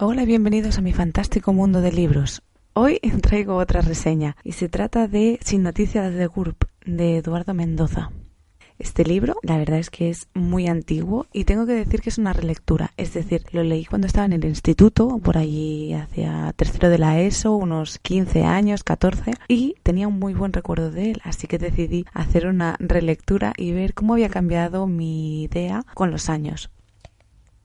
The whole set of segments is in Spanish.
Hola y bienvenidos a mi fantástico mundo de libros. Hoy traigo otra reseña y se trata de Sin noticias de GURP de Eduardo Mendoza. Este libro, la verdad es que es muy antiguo y tengo que decir que es una relectura. Es decir, lo leí cuando estaba en el instituto, por allí hacia tercero de la ESO, unos 15 años, 14, y tenía un muy buen recuerdo de él. Así que decidí hacer una relectura y ver cómo había cambiado mi idea con los años.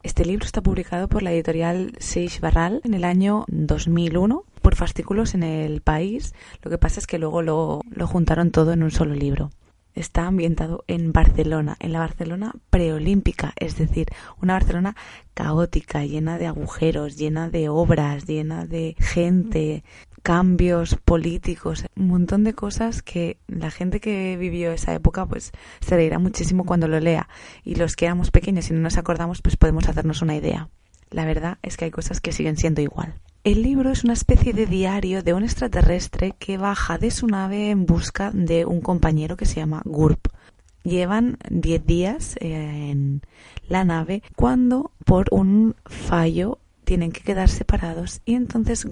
Este libro está publicado por la editorial Seix Barral en el año 2001 por fascículos en el país. Lo que pasa es que luego lo, lo juntaron todo en un solo libro está ambientado en Barcelona, en la Barcelona preolímpica, es decir, una Barcelona caótica, llena de agujeros, llena de obras, llena de gente, cambios políticos, un montón de cosas que la gente que vivió esa época pues se reirá muchísimo cuando lo lea y los que éramos pequeños y no nos acordamos pues podemos hacernos una idea. La verdad es que hay cosas que siguen siendo igual. El libro es una especie de diario de un extraterrestre que baja de su nave en busca de un compañero que se llama Gurp. Llevan 10 días eh, en la nave cuando por un fallo tienen que quedar separados y entonces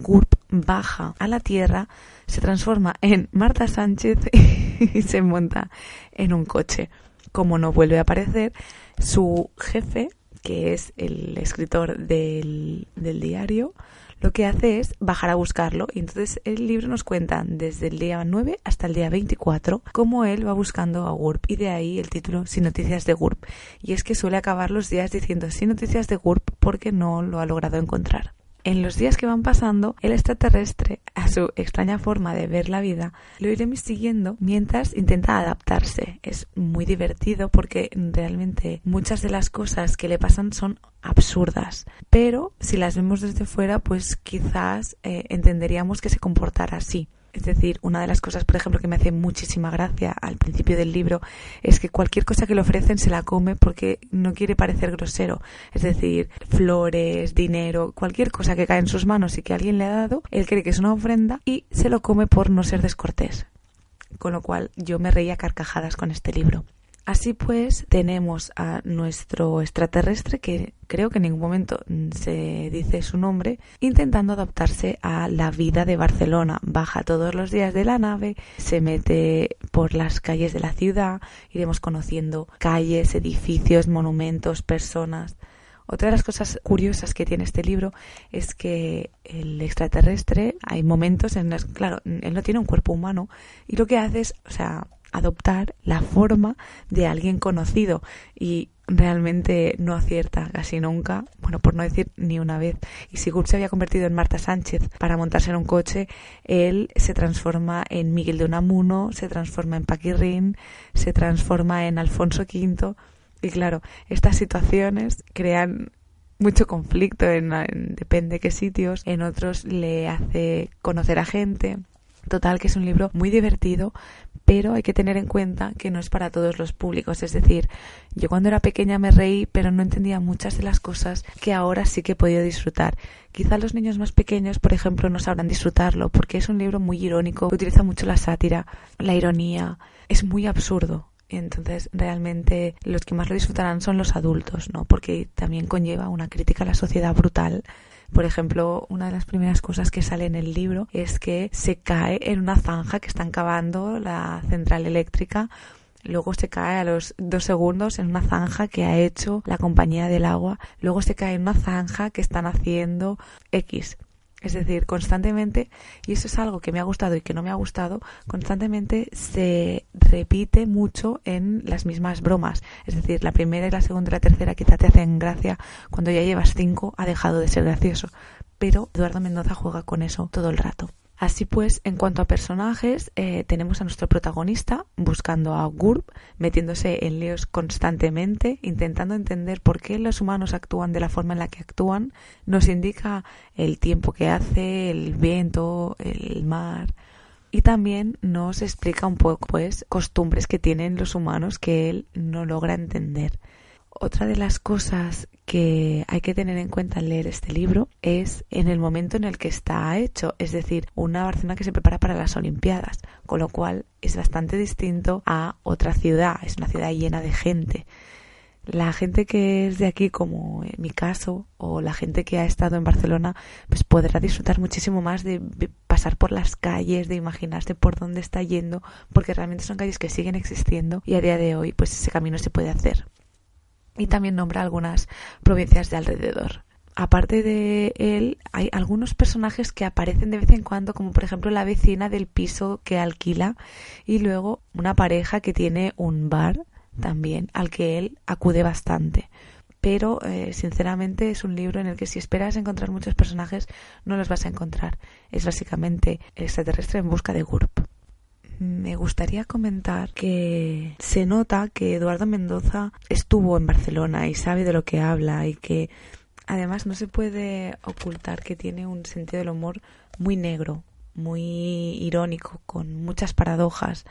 baja a la Tierra, se transforma en Marta Sánchez y se monta en un coche. Como no vuelve a aparecer, su jefe, que es el escritor del, del diario, lo que hace es bajar a buscarlo y entonces el libro nos cuenta desde el día 9 hasta el día 24 cómo él va buscando a GURP y de ahí el título Sin noticias de GURP y es que suele acabar los días diciendo Sin noticias de GURP porque no lo ha logrado encontrar. En los días que van pasando, el extraterrestre, a su extraña forma de ver la vida, lo iremos siguiendo mientras intenta adaptarse. Es muy divertido porque realmente muchas de las cosas que le pasan son absurdas. Pero si las vemos desde fuera, pues quizás eh, entenderíamos que se comportara así. Es decir, una de las cosas, por ejemplo, que me hace muchísima gracia al principio del libro es que cualquier cosa que le ofrecen se la come porque no quiere parecer grosero. Es decir, flores, dinero, cualquier cosa que cae en sus manos y que alguien le ha dado, él cree que es una ofrenda y se lo come por no ser descortés. Con lo cual yo me reía carcajadas con este libro. Así pues, tenemos a nuestro extraterrestre, que creo que en ningún momento se dice su nombre, intentando adaptarse a la vida de Barcelona. Baja todos los días de la nave, se mete por las calles de la ciudad, iremos conociendo calles, edificios, monumentos, personas. Otra de las cosas curiosas que tiene este libro es que el extraterrestre, hay momentos en los, claro, él no tiene un cuerpo humano y lo que hace es, o sea, adoptar la forma de alguien conocido y realmente no acierta casi nunca, bueno, por no decir ni una vez. Y si Gurt se había convertido en Marta Sánchez para montarse en un coche, él se transforma en Miguel de Unamuno, se transforma en Paquirrín, se transforma en Alfonso V. Y claro, estas situaciones crean mucho conflicto en, en depende qué sitios, en otros le hace conocer a gente. Total, que es un libro muy divertido, pero hay que tener en cuenta que no es para todos los públicos. Es decir, yo cuando era pequeña me reí, pero no entendía muchas de las cosas que ahora sí que he podido disfrutar. Quizá los niños más pequeños, por ejemplo, no sabrán disfrutarlo, porque es un libro muy irónico, utiliza mucho la sátira, la ironía, es muy absurdo. Entonces, realmente los que más lo disfrutarán son los adultos, ¿no? Porque también conlleva una crítica a la sociedad brutal por ejemplo, una de las primeras cosas que sale en el libro es que se cae en una zanja que están cavando la central eléctrica luego se cae a los dos segundos en una zanja que ha hecho la compañía del agua, luego se cae en una zanja que están haciendo X. Es decir, constantemente, y eso es algo que me ha gustado y que no me ha gustado, constantemente se repite mucho en las mismas bromas. Es decir, la primera y la segunda y la tercera quizá te hacen gracia, cuando ya llevas cinco ha dejado de ser gracioso. Pero Eduardo Mendoza juega con eso todo el rato. Así pues, en cuanto a personajes, eh, tenemos a nuestro protagonista buscando a Gurb, metiéndose en líos constantemente, intentando entender por qué los humanos actúan de la forma en la que actúan. Nos indica el tiempo que hace, el viento, el mar. Y también nos explica un poco, pues, costumbres que tienen los humanos que él no logra entender. Otra de las cosas que hay que tener en cuenta al leer este libro es en el momento en el que está hecho, es decir, una Barcelona que se prepara para las Olimpiadas, con lo cual es bastante distinto a otra ciudad, es una ciudad llena de gente. La gente que es de aquí, como en mi caso, o la gente que ha estado en Barcelona, pues podrá disfrutar muchísimo más de pasar por las calles, de imaginarse por dónde está yendo, porque realmente son calles que siguen existiendo y a día de hoy, pues ese camino se puede hacer y también nombra algunas provincias de alrededor. Aparte de él, hay algunos personajes que aparecen de vez en cuando, como por ejemplo la vecina del piso que alquila y luego una pareja que tiene un bar también al que él acude bastante. Pero eh, sinceramente es un libro en el que si esperas encontrar muchos personajes no los vas a encontrar. Es básicamente el extraterrestre en busca de Gurp me gustaría comentar que se nota que Eduardo Mendoza estuvo en Barcelona y sabe de lo que habla y que además no se puede ocultar que tiene un sentido del humor muy negro, muy irónico, con muchas paradojas.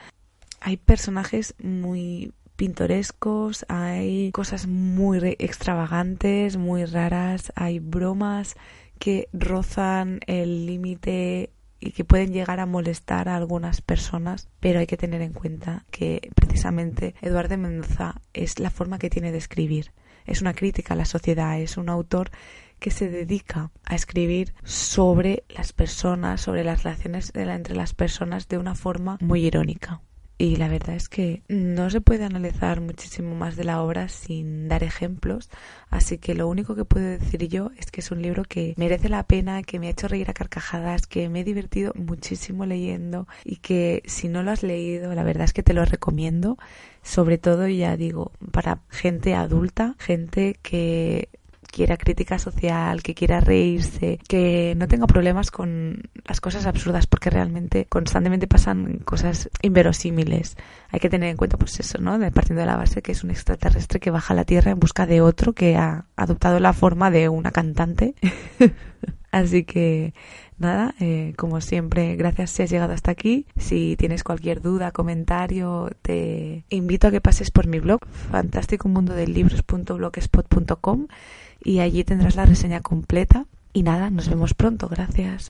Hay personajes muy pintorescos, hay cosas muy extravagantes, muy raras, hay bromas que rozan el límite y que pueden llegar a molestar a algunas personas, pero hay que tener en cuenta que precisamente Eduardo Mendoza es la forma que tiene de escribir. Es una crítica a la sociedad, es un autor que se dedica a escribir sobre las personas, sobre las relaciones entre las personas de una forma muy irónica y la verdad es que no se puede analizar muchísimo más de la obra sin dar ejemplos, así que lo único que puedo decir yo es que es un libro que merece la pena, que me ha hecho reír a carcajadas, que me he divertido muchísimo leyendo y que si no lo has leído, la verdad es que te lo recomiendo, sobre todo ya digo, para gente adulta, gente que quiera crítica social, que quiera reírse, que no tenga problemas con las cosas absurdas, porque realmente constantemente pasan cosas inverosímiles. Hay que tener en cuenta, pues eso, ¿no? Partiendo de la base que es un extraterrestre que baja a la Tierra en busca de otro que ha adoptado la forma de una cantante. Así que nada, eh, como siempre, gracias si has llegado hasta aquí. Si tienes cualquier duda, comentario, te invito a que pases por mi blog, fantásticomundodelibros.blogspot.com y allí tendrás la reseña completa. Y nada, nos vemos pronto. Gracias.